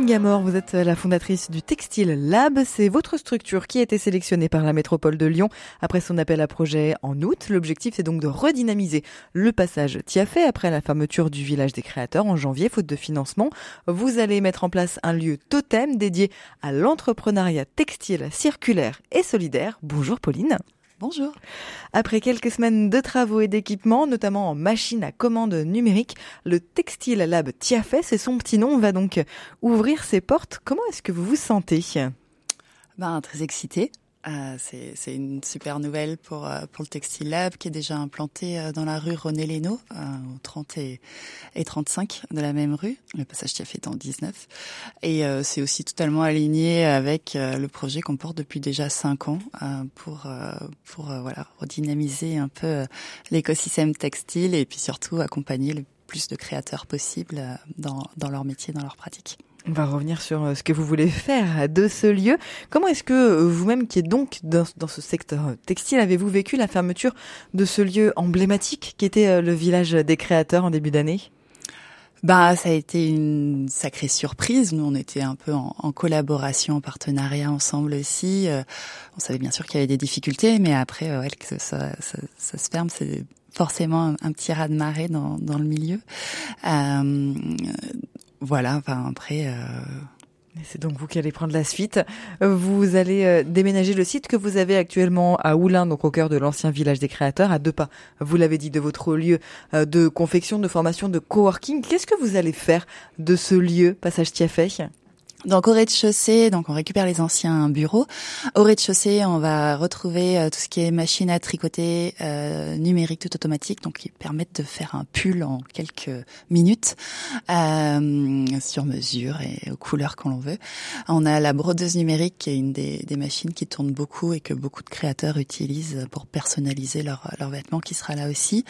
Pauline Gamor, vous êtes la fondatrice du Textile Lab. C'est votre structure qui a été sélectionnée par la métropole de Lyon après son appel à projet en août. L'objectif, c'est donc de redynamiser le passage Tiafé après la fermeture du village des créateurs en janvier, faute de financement. Vous allez mettre en place un lieu totem dédié à l'entrepreneuriat textile, circulaire et solidaire. Bonjour Pauline. Bonjour. Après quelques semaines de travaux et d'équipements, notamment en machine à commande numérique, le Textile Lab Tiafé, et son petit nom, va donc ouvrir ses portes. Comment est-ce que vous vous sentez? Ben, Très excitée. Euh, c'est une super nouvelle pour euh, pour le Textile Lab qui est déjà implanté euh, dans la rue René Lénaud, au 30 et, et 35 de la même rue. Le passage qui a fait en 19. Et c'est aussi totalement aligné avec le projet qu'on porte depuis déjà 5 ans pour pour voilà redynamiser un peu l'écosystème textile et puis surtout accompagner le plus de créateurs possible dans dans leur métier, dans leur pratique. On va revenir sur euh, ce que vous voulez faire de ce lieu. Comment est-ce que euh, vous-même, qui êtes donc dans, ce secteur textile, avez-vous vécu la fermeture de ce lieu emblématique qui était euh, le village des créateurs en début d'année? Bah, ça a été une sacrée surprise. Nous, on était un peu en, collaboration, en partenariat ensemble aussi. on savait bien sûr qu'il y avait des difficultés, mais après, ouais, que ça, se ferme, c'est forcément un, petit raz de marée dans, le milieu. Voilà, enfin après. Euh... C'est donc vous qui allez prendre la suite. Vous allez euh, déménager le site que vous avez actuellement à Oulin, donc au cœur de l'ancien village des créateurs, à deux pas. Vous l'avez dit de votre lieu euh, de confection, de formation, de coworking. Qu'est-ce que vous allez faire de ce lieu, Passage Tiafé donc au rez-de-chaussée, donc on récupère les anciens bureaux. Au rez-de-chaussée, on va retrouver euh, tout ce qui est machine à tricoter euh, numérique tout automatique, donc qui permettent de faire un pull en quelques minutes euh, sur mesure et aux couleurs qu'on veut. On a la brodeuse numérique qui est une des, des, machines qui tourne beaucoup et que beaucoup de créateurs utilisent pour personnaliser leurs leur vêtements, qui sera là aussi.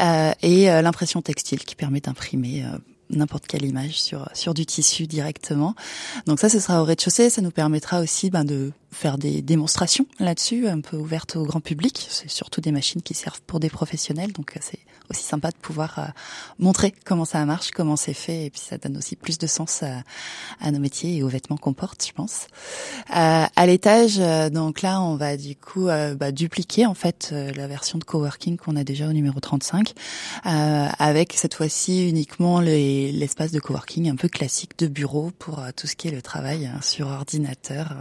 Euh, et euh, l'impression textile qui permet d'imprimer n'importe quelle image sur sur du tissu directement. Donc ça, ce sera au rez-de-chaussée. Ça nous permettra aussi ben, de faire des démonstrations là-dessus, un peu ouvertes au grand public. C'est surtout des machines qui servent pour des professionnels, donc euh, c'est aussi sympa de pouvoir euh, montrer comment ça marche, comment c'est fait, et puis ça donne aussi plus de sens à, à nos métiers et aux vêtements qu'on porte, je pense. Euh, à l'étage, euh, donc là, on va du coup bah, dupliquer en fait la version de coworking qu'on a déjà au numéro 35, avec cette fois-ci uniquement l'espace de coworking un peu classique de bureau pour tout ce qui est le travail hein, sur ordinateur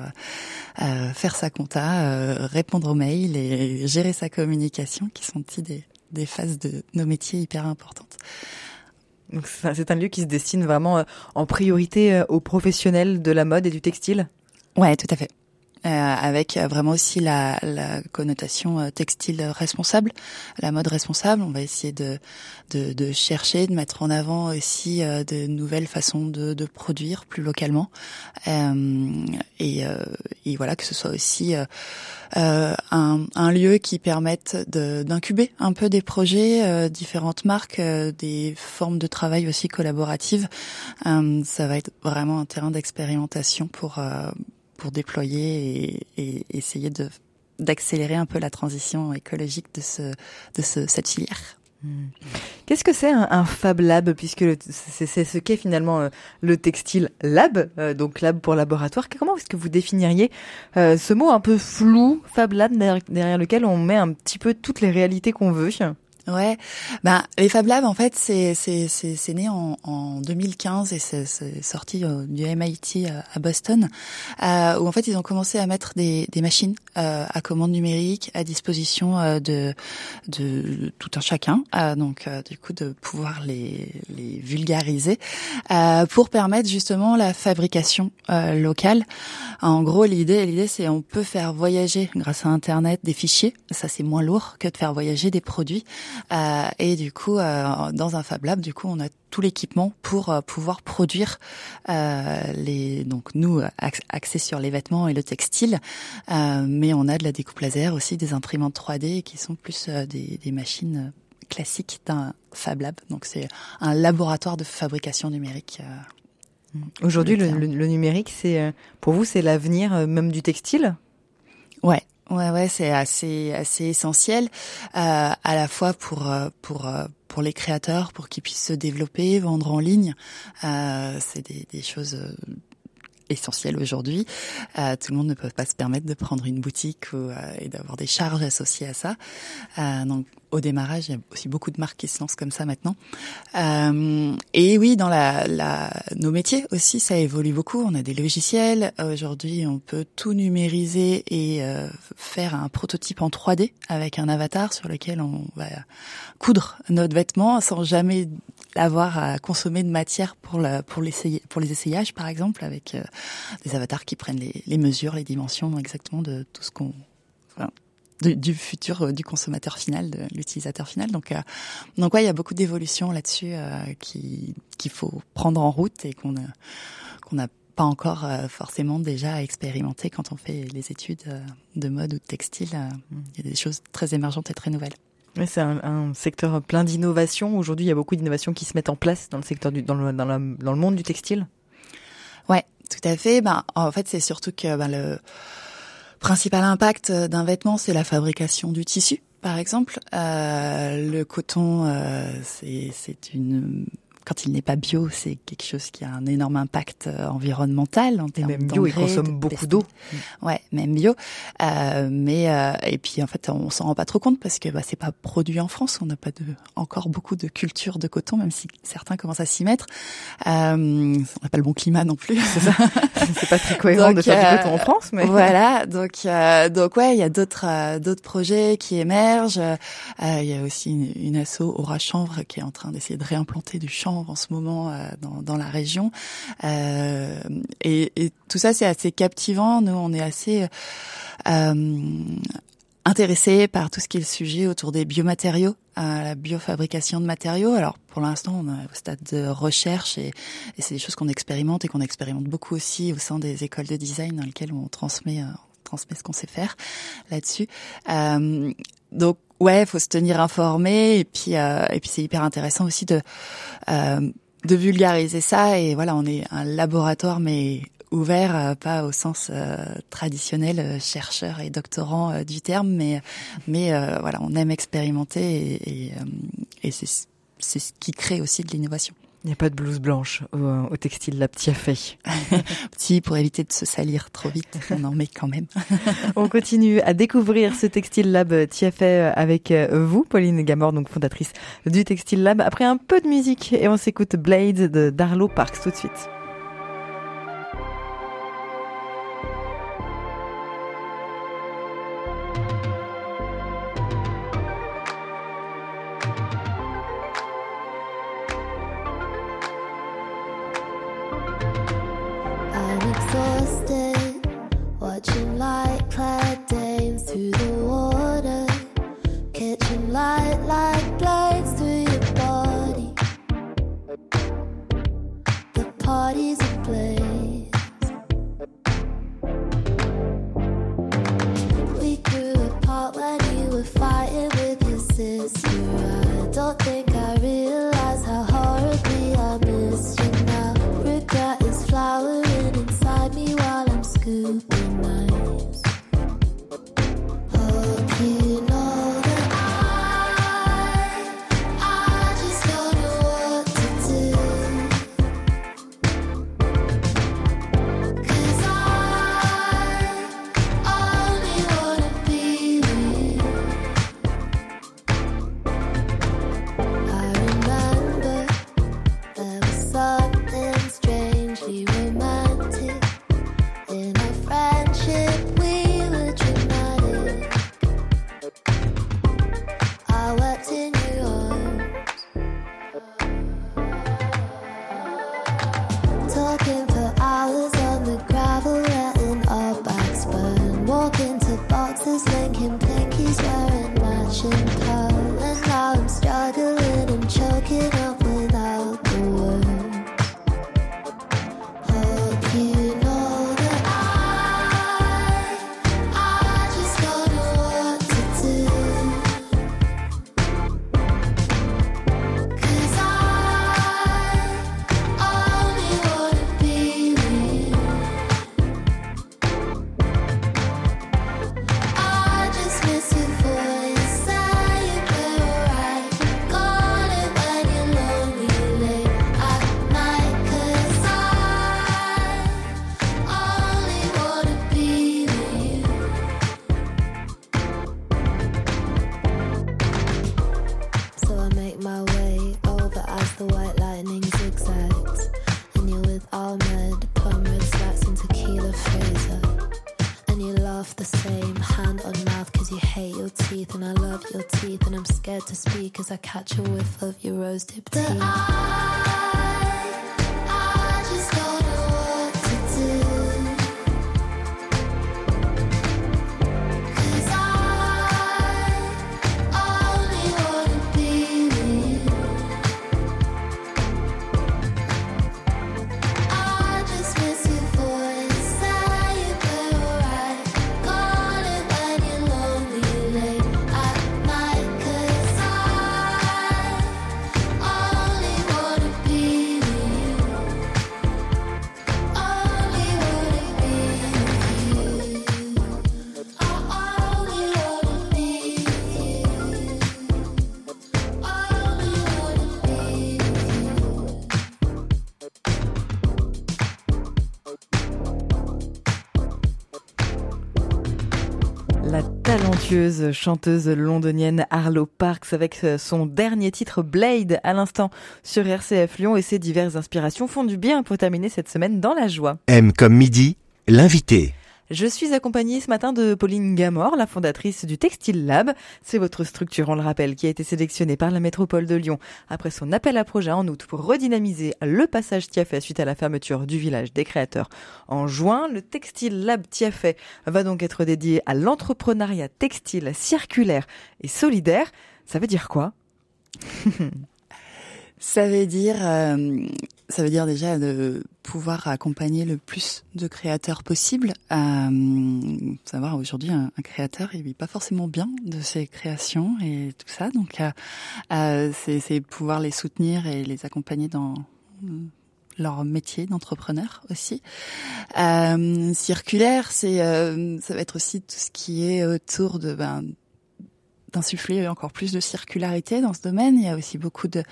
faire sa compta, répondre aux mails et gérer sa communication, qui sont des, des phases de nos métiers hyper importantes. Donc c'est un lieu qui se destine vraiment euh, en priorité aux professionnels de la mode et du textile? Ouais, tout à fait. Euh, avec vraiment aussi la, la, connotation euh, textile responsable, la mode responsable. On va essayer de, de, de chercher, de mettre en avant aussi euh, de nouvelles façons de, de produire plus localement, et, et, voilà que ce soit aussi un, un, lieu qui permette d'incuber un peu des projets, différentes marques, des formes de travail aussi collaboratives. ça va être vraiment un terrain d'expérimentation pour pour déployer et, essayer de d'accélérer un peu la transition écologique de ce de ce, cette filière. Hmm. Qu'est-ce que c'est un, Fab Lab puisque c'est ce qu'est finalement euh, le textile lab, euh, donc lab pour laboratoire. Comment est-ce que vous définiriez euh, ce mot un peu flou, Fab Lab, derrière lequel on met un petit peu toutes les réalités qu'on veut? Ouais, ben les Fab Labs en fait c'est c'est c'est né en, en 2015 et c'est sorti euh, du MIT euh, à Boston euh, où en fait ils ont commencé à mettre des des machines euh, à commande numérique à disposition euh, de de tout un chacun donc du coup de pouvoir les les vulgariser pour permettre justement la fabrication locale. En gros l'idée l'idée c'est on peut faire voyager grâce à internet des fichiers. Ça c'est moins lourd que de faire voyager des produits euh, et du coup, euh, dans un Fab Lab, du coup, on a tout l'équipement pour euh, pouvoir produire les donc nous axés sur les vêtements et le textile, mais on a de la découpe laser aussi, des imprimantes 3D qui sont plus des, des machines classiques d'un Fab Lab. Donc c'est un laboratoire de fabrication numérique. Aujourd'hui, le, le, numérique, c'est pour vous, c'est l'avenir même du textile? Ouais, ouais, ouais, c'est assez assez essentiel euh, à la fois pour euh, pour euh, pour les créateurs, pour qu'ils puissent se développer, vendre en ligne. Euh, c'est des, des choses essentiel aujourd'hui. Euh, tout le monde ne peut pas se permettre de prendre une boutique ou, euh, et d'avoir des charges associées à ça. Euh, donc au démarrage, il y a aussi beaucoup de marques qui se lancent comme ça maintenant. Euh, et oui, dans la, la, nos métiers aussi, ça évolue beaucoup. On a des logiciels. Aujourd'hui, on peut tout numériser et euh, faire un prototype en 3D avec un avatar sur lequel on va coudre notre vêtement sans jamais avoir à consommer de matière pour, la, pour, pour les essayages, par exemple, avec euh, des avatars qui prennent les, les, mesures, les dimensions exactement de tout ce qu'on... Enfin, du futur euh, du consommateur final, de l'utilisateur final. Donc, euh, donc ouais, il y a beaucoup d'évolutions là-dessus euh, qui qu'il faut prendre en route et qu'on qu'on n'a pas encore forcément déjà expérimenté quand on fait les études de mode ou de textile. Il y a des choses très émergentes et très nouvelles. Oui, c'est un, un, secteur plein d'innovations. Aujourd'hui, il y a beaucoup d'innovations qui se mettent en place dans le secteur du, dans le, dans, dans le monde du textile. Ouais, tout à fait. Ben, en fait, c'est surtout que ben, le principal impact d'un vêtement, c'est la fabrication du tissu, par exemple. Euh, le coton, euh, c'est une quand il n'est pas bio, c'est quelque chose qui a un énorme impact euh, environnemental en termes Même bio, il consomme beaucoup d'eau. Ouais, même bio. Euh, mais euh, et puis en fait, on s'en rend pas trop compte parce que bah, c'est pas produit en France. On n'a pas de encore beaucoup de culture de coton, même si certains commencent à s'y mettre. Euh, on n'a pas le bon climat non plus. C'est pas très cohérent de faire du coton en France, mais voilà. Donc donc ouais, il y a d'autres d'autres projets qui émergent. Il y a aussi une, une asso Aura Chanvre qui est en train d'essayer de réimplanter du chanvre en ce moment euh, dans, la région. Euh, et, tout ça, c'est assez captivant. Nous, on est assez euh, intéressés par tout ce qui est le sujet autour des biomatériaux, la biofabrication de matériaux. Alors pour l'instant, on est au stade de recherche et, c'est des choses qu'on expérimente et qu'on expérimente beaucoup aussi au sein des écoles de design dans lesquelles on transmet, transmet ce qu'on sait faire là-dessus. Euh, donc ouais, faut se tenir informé et puis euh, et puis c'est hyper intéressant aussi de euh, de vulgariser ça et voilà, on est un laboratoire mais ouvert, euh, pas au sens euh, traditionnel euh, chercheur et doctorant du terme, mais mais voilà, on aime expérimenter et, et, et c'est ce qui crée aussi de l'innovation. Il n'y a pas de blouse blanche au, au textile Lab fait. Petit pour éviter de se salir trop vite, on en met quand même. on continue à découvrir ce Textile Lab fait avec vous, Pauline Gamor, donc fondatrice du Textile Lab. Après un peu de musique et on s'écoute Blades de Darlow Parks tout de suite. what you like. Play Others like him, think wearing matching clothes. I catch a whiff of your rose tip teeth. Chanteuse londonienne Arlo Parks avec euh, son dernier titre Blade à l'instant sur RCF Lyon et ses diverses inspirations font du bien pour terminer cette semaine dans la joie. M comme midi, l'invité. Je suis accompagnée ce matin de Pauline Gamor, la fondatrice du Textile Lab. C'est votre structure, on le rappelle, qui a été sélectionnée par la métropole de Lyon après son appel à projet en août pour redynamiser le passage Tiafet suite à la fermeture du village des créateurs. En juin, le Textile Lab Tiafet va donc être dédié à l'entrepreneuriat textile circulaire et solidaire. Ça veut dire quoi? Ça veut dire, euh, ça veut dire déjà de pouvoir accompagner le plus de créateurs possible. Euh, savoir aujourd'hui un, créateur, il vit pas forcément bien de ses créations et tout ça, donc euh, euh c'est pouvoir les soutenir et les accompagner dans leur métier d'entrepreneur aussi. Euh, circulaire, c'est euh, ça va être aussi tout ce qui est autour de ben, d'insuffler encore plus de circularité dans ce domaine. Il y a aussi beaucoup de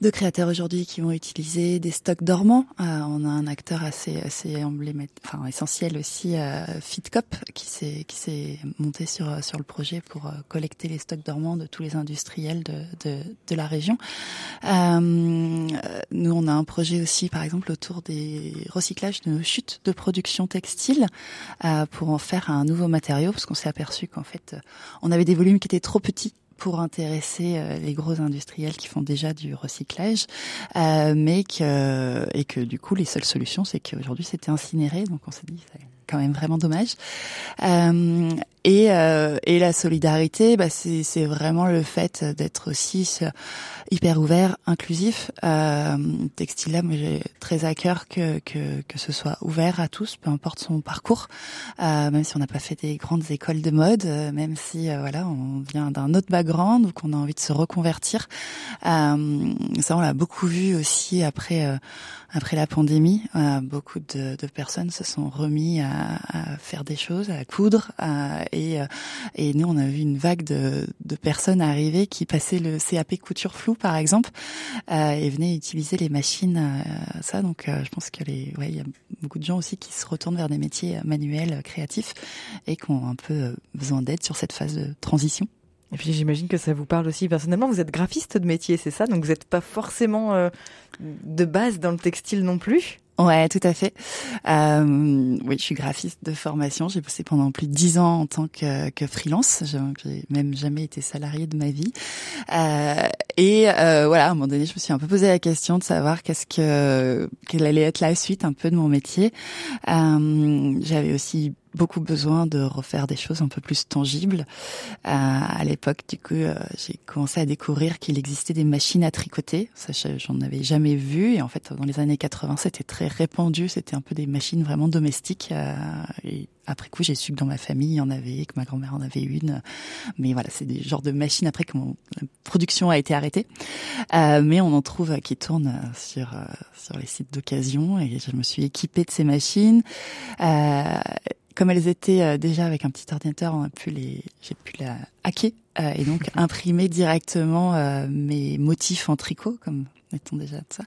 de créateurs aujourd'hui qui vont utiliser des stocks dormants. Euh, on a un acteur assez assez emblématique, enfin essentiel aussi, euh, Fitcop, qui s'est qui s'est monté sur sur le projet pour euh, collecter les stocks dormants de tous les industriels de de, de la région. Euh, nous, on a un projet aussi, par exemple, autour des recyclages de chutes de production textile euh, pour en faire un nouveau matériau, parce qu'on s'est aperçu qu'en fait, on avait des volumes qui étaient trop petits pour intéresser euh, les gros industriels qui font déjà du recyclage, euh, mais que et que du coup les seules solutions c'est qu'aujourd'hui c'était incinéré, donc on s'est dit c'est quand même vraiment dommage. Euh, et, euh, et la solidarité, bah, c'est vraiment le fait d'être aussi hyper ouvert, inclusif. Euh, Textile moi j'ai très à cœur que, que, que ce soit ouvert à tous, peu importe son parcours, euh, même si on n'a pas fait des grandes écoles de mode, euh, même si euh, voilà on vient d'un autre background ou qu'on a envie de se reconvertir. Euh, ça on l'a beaucoup vu aussi après euh, après la pandémie. beaucoup de, de, personnes se sont remis à, à, faire des choses, à coudre, à, et, euh, et nous, on a vu une vague de, personnes arriver qui passaient le CAP couture flou, par exemple, euh, et venaient utiliser les machines, euh, ça. Donc, je pense que les, ouais, il y a beaucoup de gens aussi qui se retournent vers des métiers manuels, créatifs, et qui ont un peu besoin d'aide sur cette phase de transition. Et puis j'imagine que ça vous parle aussi personnellement. Vous êtes graphiste de métier, c'est ça? Donc vous n'êtes pas forcément euh, de base dans le textile non plus? Ouais, tout à fait. Euh, oui, je suis graphiste de formation. J'ai bossé pendant plus de dix ans en tant que, que freelance. J'ai même jamais été salarié de ma vie. Euh, et euh, voilà, à un moment donné, je me suis un peu posé la question de savoir qu'est-ce que quelle allait être la suite un peu de mon métier. Euh, J'avais aussi beaucoup besoin de refaire des choses un peu plus tangibles. Euh, à l'époque, du coup, euh, j'ai commencé à découvrir qu'il existait des machines à tricoter. Ça, j'en avais jamais vu. Et en fait, dans les années 80, c'était très répandu. C'était un peu des machines vraiment domestiques. Euh, et après coup, j'ai su que dans ma famille, il y en avait, que ma grand-mère en avait une. Mais voilà, c'est des genres de machines après que mon, la production a été arrêtée. Euh, mais on en trouve qui tournent sur sur les sites d'occasion et je me suis équipée de ces machines. Euh, comme elles étaient euh, déjà avec un petit ordinateur, on a pu les, j'ai pu la hacker euh, et donc imprimer directement euh, mes motifs en tricot, comme déjà de ça.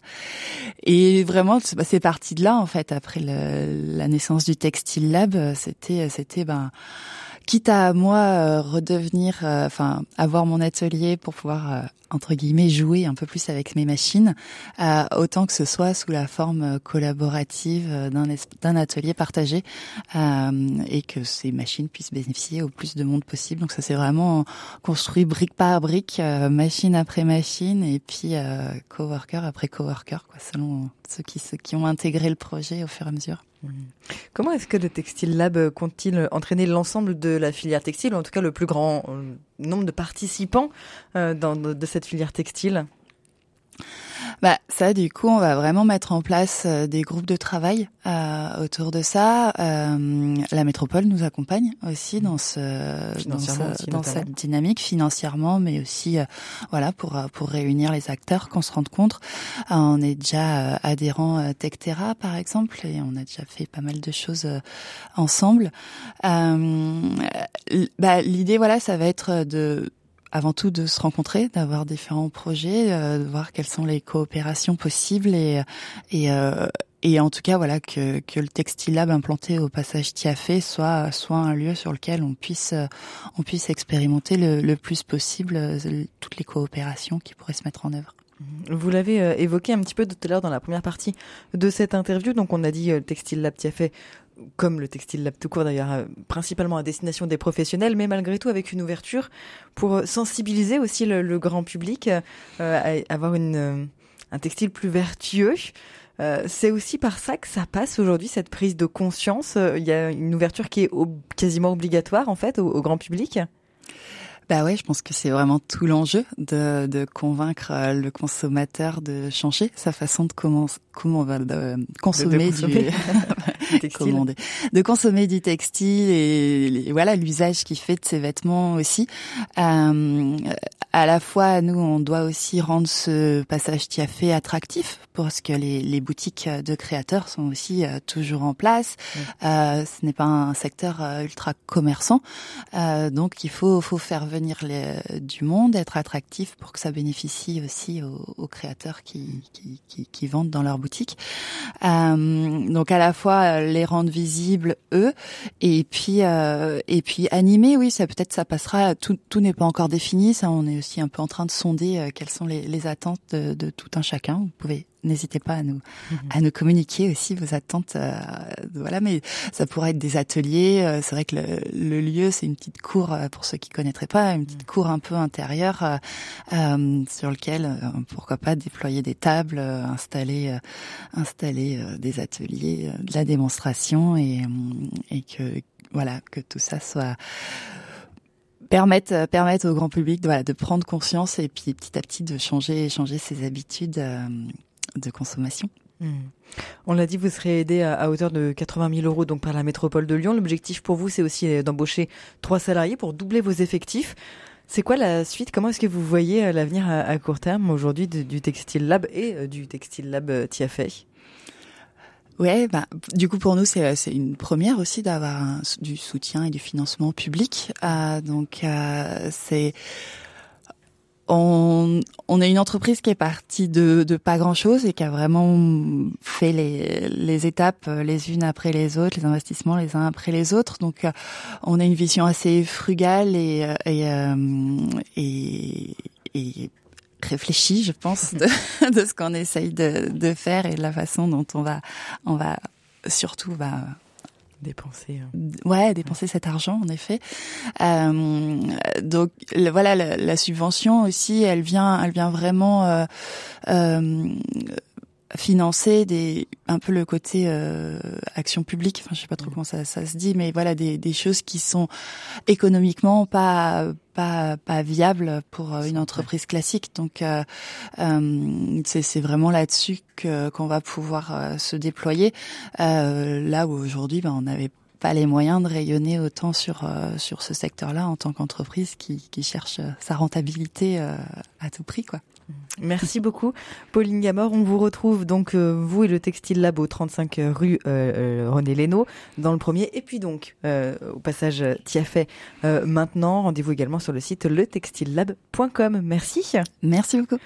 Et vraiment, bah, c'est parti de là en fait. Après la naissance du Textile Lab, c'était, c'était ben quitte à moi redevenir, enfin avoir mon atelier pour pouvoir entre guillemets jouer un peu plus avec mes machines, euh, autant que ce soit sous la forme collaborative d'un d'un atelier partagé euh, et que ces machines puissent bénéficier au plus de monde possible. Donc ça c'est vraiment construit brique par brique, euh, machine après machine et puis euh, coworker après coworker quoi, selon ceux qui ceux qui ont intégré le projet au fur et à mesure. Mmh. Comment est-ce que le Textile Lab compte-t-il entraîner l'ensemble de la filière textile, en tout cas le plus grand nombre de participants dans, de cette filière textile bah ça, du coup, on va vraiment mettre en place euh, des groupes de travail euh, autour de ça. Euh, la métropole nous accompagne aussi dans ce dans, dans cette dynamique financièrement, mais aussi voilà pour pour réunir les acteurs, qu'on se rende compte. on est déjà adhérent Tectera par exemple, et on a déjà fait pas mal de choses ensemble. bah, l'idée voilà, ça va être de avant tout de se rencontrer, d'avoir différents projets, euh, de voir quelles sont les coopérations possibles et et, euh, et en tout cas voilà que, que le Textile Lab implanté au passage Tiafé soit soit un lieu sur lequel on puisse on puisse expérimenter le, le plus possible euh, toutes les coopérations qui pourraient se mettre en œuvre. Vous l'avez euh, évoqué un petit peu tout à l'heure dans la première partie de cette interview. Donc, on a dit le Textile Lab Tiafé comme le Textile Lab tout court d'ailleurs, euh, principalement à destination des professionnels, mais malgré tout avec une ouverture pour euh, sensibiliser aussi le, grand public euh, à avoir une, un textile plus vertueux. c'est aussi par ça que ça passe aujourd'hui cette prise de conscience. Il y a une ouverture qui est quasiment obligatoire en fait au grand public. Bah ouais, je pense que c'est vraiment tout l'enjeu de, de convaincre euh, le consommateur de changer sa façon de comment comment on va de consommer, du, textile. de consommer du textile et, voilà l'usage qu'il fait de ses vêtements aussi. Euh, à la fois, nous, on doit aussi rendre ce passage tiafé attractif parce que les, les boutiques de créateurs sont aussi euh, toujours en place. Euh, ce n'est pas un secteur euh, ultra commerçant, euh, donc il faut, faut faire venir venir les, du monde, être attractif pour que ça bénéficie aussi aux, aux créateurs qui, qui, qui, qui, vendent dans leur boutique. Euh, donc à la fois les rendre visibles eux, et puis euh, et puis animer, oui, ça peut-être ça passera. Tout, tout n'est pas encore défini, ça on est aussi un peu en train de sonder euh, quelles sont les, les attentes de, de tout un chacun. Vous pouvez n'hésitez pas à nous mhm. à nous communiquer aussi vos attentes. Euh, voilà, mais ça pourrait être des ateliers. Euh, c'est vrai que le, lieu, c'est une petite cour euh, pour ceux qui connaîtraient pas, une petite mhm. cour un peu intérieure sur lequel pourquoi pas déployer des tables, installer installer des ateliers, de la démonstration et et que voilà que tout ça soit permettre permettre au grand public de, voilà, de prendre conscience et puis petit à petit de changer changer ses habitudes de consommation. Hmm. On l'a dit, vous serez aidé à, hauteur de 80 000 euros donc par la métropole de Lyon. L'objectif pour vous, c'est aussi euh, d'embaucher trois salariés pour doubler vos effectifs. C'est quoi la suite? Comment est-ce que vous voyez euh, l'avenir à, court terme aujourd'hui du Textile Lab et euh, du Textile Lab Tiafé Ouais, bah, du coup pour nous c'est c'est une première aussi d'avoir du soutien et du financement public. donc c'est on, on est une entreprise qui est partie de, de pas grand chose et qui a vraiment fait les, les étapes euh, les unes après les autres, les investissements les uns après les autres. Donc, euh, on a une vision assez frugale et, euh, et, et, et réfléchie, je pense, de, de ce qu'on essaye de, de faire et de la façon dont on va, on va surtout va dépenser. Hein. Ouais, dépenser cet argent en effet. Euh, donc voilà, la, subvention aussi, elle vient, elle vient vraiment euh, euh, financer des un peu le côté euh, action publique. Enfin je sais pas trop comment ça, ça se dit mais voilà des, des choses qui sont économiquement pas pas pas viables pour euh, une entreprise classique. Donc euh, euh, c'est c'est vraiment là-dessus que qu'on va pouvoir se déployer. Là où aujourd'hui ben on n'avait pas les moyens de rayonner autant sur sur ce secteur-là en tant qu'entreprise qui, qui cherche sa rentabilité à tout prix quoi. Merci beaucoup, Pauline Gamor. On vous retrouve donc, euh, vous et le Textile Lab au 35 rue euh, euh, René Lénaud, dans le premier. Et puis donc, au passage Tiafet maintenant. Rendez-vous également sur le site letextilelab.com. Merci. Merci beaucoup.